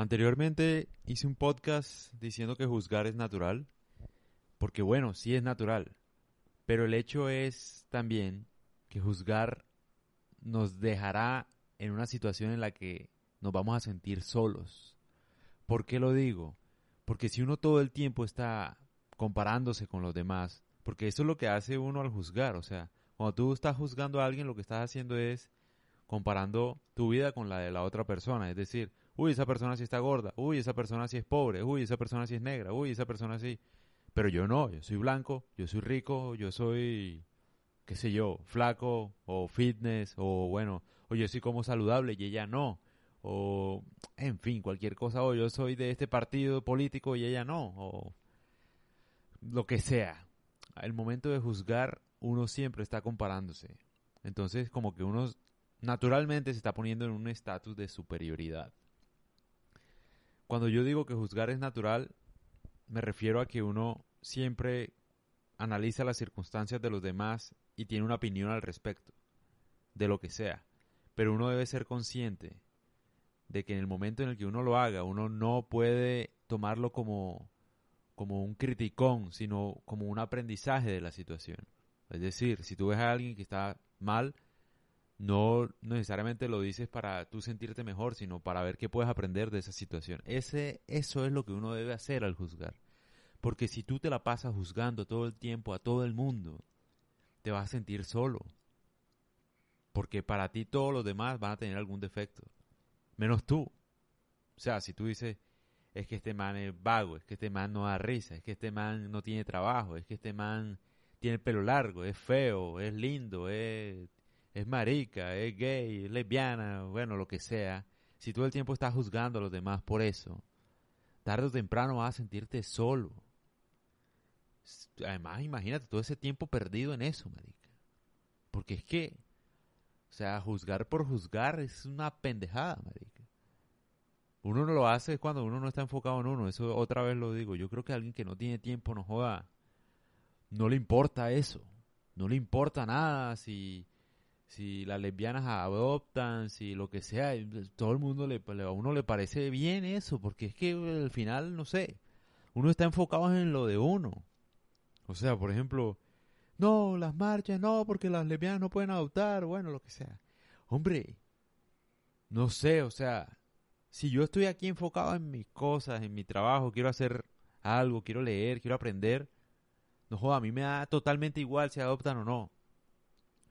Anteriormente hice un podcast diciendo que juzgar es natural, porque bueno, sí es natural, pero el hecho es también que juzgar nos dejará en una situación en la que nos vamos a sentir solos. ¿Por qué lo digo? Porque si uno todo el tiempo está comparándose con los demás, porque eso es lo que hace uno al juzgar, o sea, cuando tú estás juzgando a alguien, lo que estás haciendo es comparando tu vida con la de la otra persona, es decir, uy, esa persona sí está gorda, uy, esa persona sí es pobre, uy, esa persona sí es negra, uy, esa persona sí. Pero yo no, yo soy blanco, yo soy rico, yo soy, qué sé yo, flaco o fitness o bueno, o yo soy como saludable y ella no. O, en fin, cualquier cosa, o yo soy de este partido político y ella no, o lo que sea. El momento de juzgar, uno siempre está comparándose. Entonces, como que uno naturalmente se está poniendo en un estatus de superioridad. Cuando yo digo que juzgar es natural, me refiero a que uno siempre analiza las circunstancias de los demás y tiene una opinión al respecto, de lo que sea. Pero uno debe ser consciente de que en el momento en el que uno lo haga, uno no puede tomarlo como, como un criticón, sino como un aprendizaje de la situación. Es decir, si tú ves a alguien que está mal, no necesariamente lo dices para tú sentirte mejor, sino para ver qué puedes aprender de esa situación. Ese, eso es lo que uno debe hacer al juzgar. Porque si tú te la pasas juzgando todo el tiempo a todo el mundo, te vas a sentir solo. Porque para ti todos los demás van a tener algún defecto. Menos tú. O sea, si tú dices, es que este man es vago, es que este man no da risa, es que este man no tiene trabajo, es que este man tiene el pelo largo, es feo, es lindo, es es marica, es gay, es lesbiana, bueno, lo que sea, si todo el tiempo estás juzgando a los demás por eso, tarde o temprano vas a sentirte solo. Además, imagínate todo ese tiempo perdido en eso, marica. Porque es que, o sea, juzgar por juzgar es una pendejada, marica. Uno no lo hace cuando uno no está enfocado en uno. Eso otra vez lo digo. Yo creo que alguien que no tiene tiempo no joda. No le importa eso. No le importa nada si si las lesbianas adoptan, si lo que sea, todo el mundo le, a uno le parece bien eso, porque es que al final, no sé, uno está enfocado en lo de uno. O sea, por ejemplo, no, las marchas, no, porque las lesbianas no pueden adoptar, bueno, lo que sea. Hombre, no sé, o sea, si yo estoy aquí enfocado en mis cosas, en mi trabajo, quiero hacer algo, quiero leer, quiero aprender, no joda, a mí me da totalmente igual si adoptan o no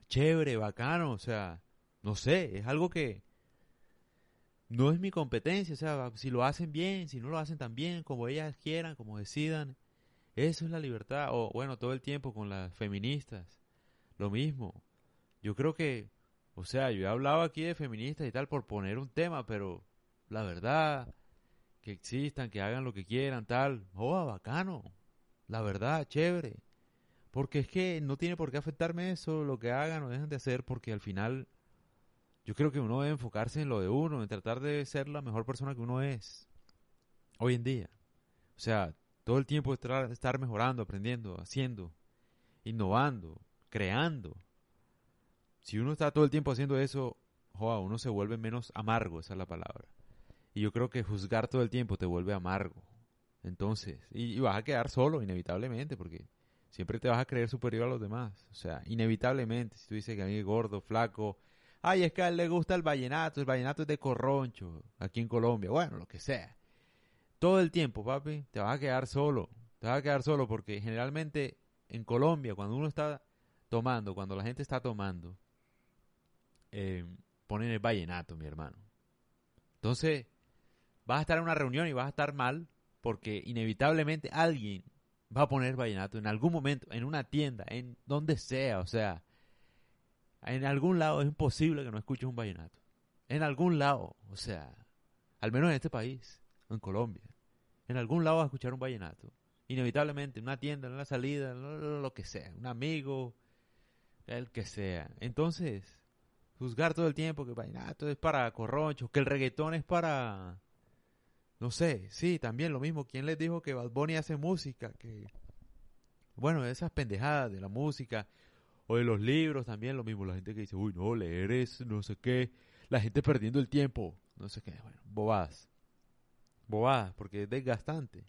chévere, bacano, o sea, no sé, es algo que no es mi competencia, o sea, si lo hacen bien, si no lo hacen tan bien, como ellas quieran, como decidan, eso es la libertad, o bueno, todo el tiempo con las feministas, lo mismo. Yo creo que, o sea, yo he hablado aquí de feministas y tal por poner un tema, pero la verdad, que existan, que hagan lo que quieran, tal, oh, bacano, la verdad, chévere. Porque es que no tiene por qué afectarme eso, lo que hagan o dejan de hacer, porque al final yo creo que uno debe enfocarse en lo de uno, en tratar de ser la mejor persona que uno es hoy en día. O sea, todo el tiempo estar, mejorando, aprendiendo, haciendo, innovando, creando. Si uno está todo el tiempo haciendo eso, joa, uno se vuelve menos amargo, esa es la palabra. Y yo creo que juzgar todo el tiempo te vuelve amargo. Entonces, y, y vas a quedar solo, inevitablemente, porque siempre te vas a creer superior a los demás. O sea, inevitablemente, si tú dices que a mí es gordo, flaco, ay, es que a él le gusta el vallenato, el vallenato es de corroncho, aquí en Colombia, bueno, lo que sea. Todo el tiempo, papi, te vas a quedar solo, te vas a quedar solo porque generalmente en Colombia, cuando uno está tomando, cuando la gente está tomando, eh, ponen el vallenato, mi hermano. Entonces, vas a estar en una reunión y vas a estar mal porque inevitablemente alguien va a poner vallenato en algún momento, en una tienda, en donde sea, o sea, en algún lado es imposible que no escuches un vallenato. En algún lado, o sea, al menos en este país, en Colombia, en algún lado vas a escuchar un vallenato. Inevitablemente, en una tienda, en una salida, lo que sea, un amigo, el que sea. Entonces, juzgar todo el tiempo que el vallenato es para corronchos, que el reggaetón es para no sé, sí, también lo mismo. ¿Quién les dijo que Bad Bunny hace música? Que, bueno, esas pendejadas de la música o de los libros también lo mismo. La gente que dice, uy, no, leer es no sé qué. La gente perdiendo el tiempo. No sé qué, bueno, bobadas. bobadas, porque es desgastante.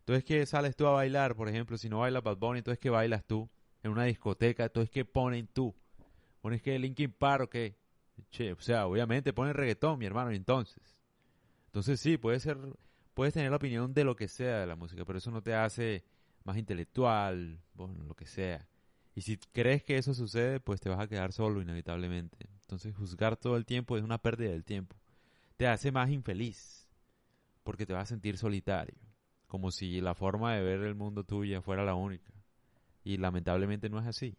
Entonces, ¿qué sales tú a bailar? Por ejemplo, si no bailas Bad Bunny, entonces, ¿qué bailas tú? En una discoteca, entonces, ¿qué ponen tú? ¿Pones que Linkin Park o qué? Che, o sea, obviamente ponen reggaetón, mi hermano, entonces. Entonces, sí, puede ser, puedes tener la opinión de lo que sea de la música, pero eso no te hace más intelectual, bueno, lo que sea. Y si crees que eso sucede, pues te vas a quedar solo inevitablemente. Entonces juzgar todo el tiempo es una pérdida del tiempo. Te hace más infeliz, porque te vas a sentir solitario, como si la forma de ver el mundo tuya fuera la única. Y lamentablemente no es así.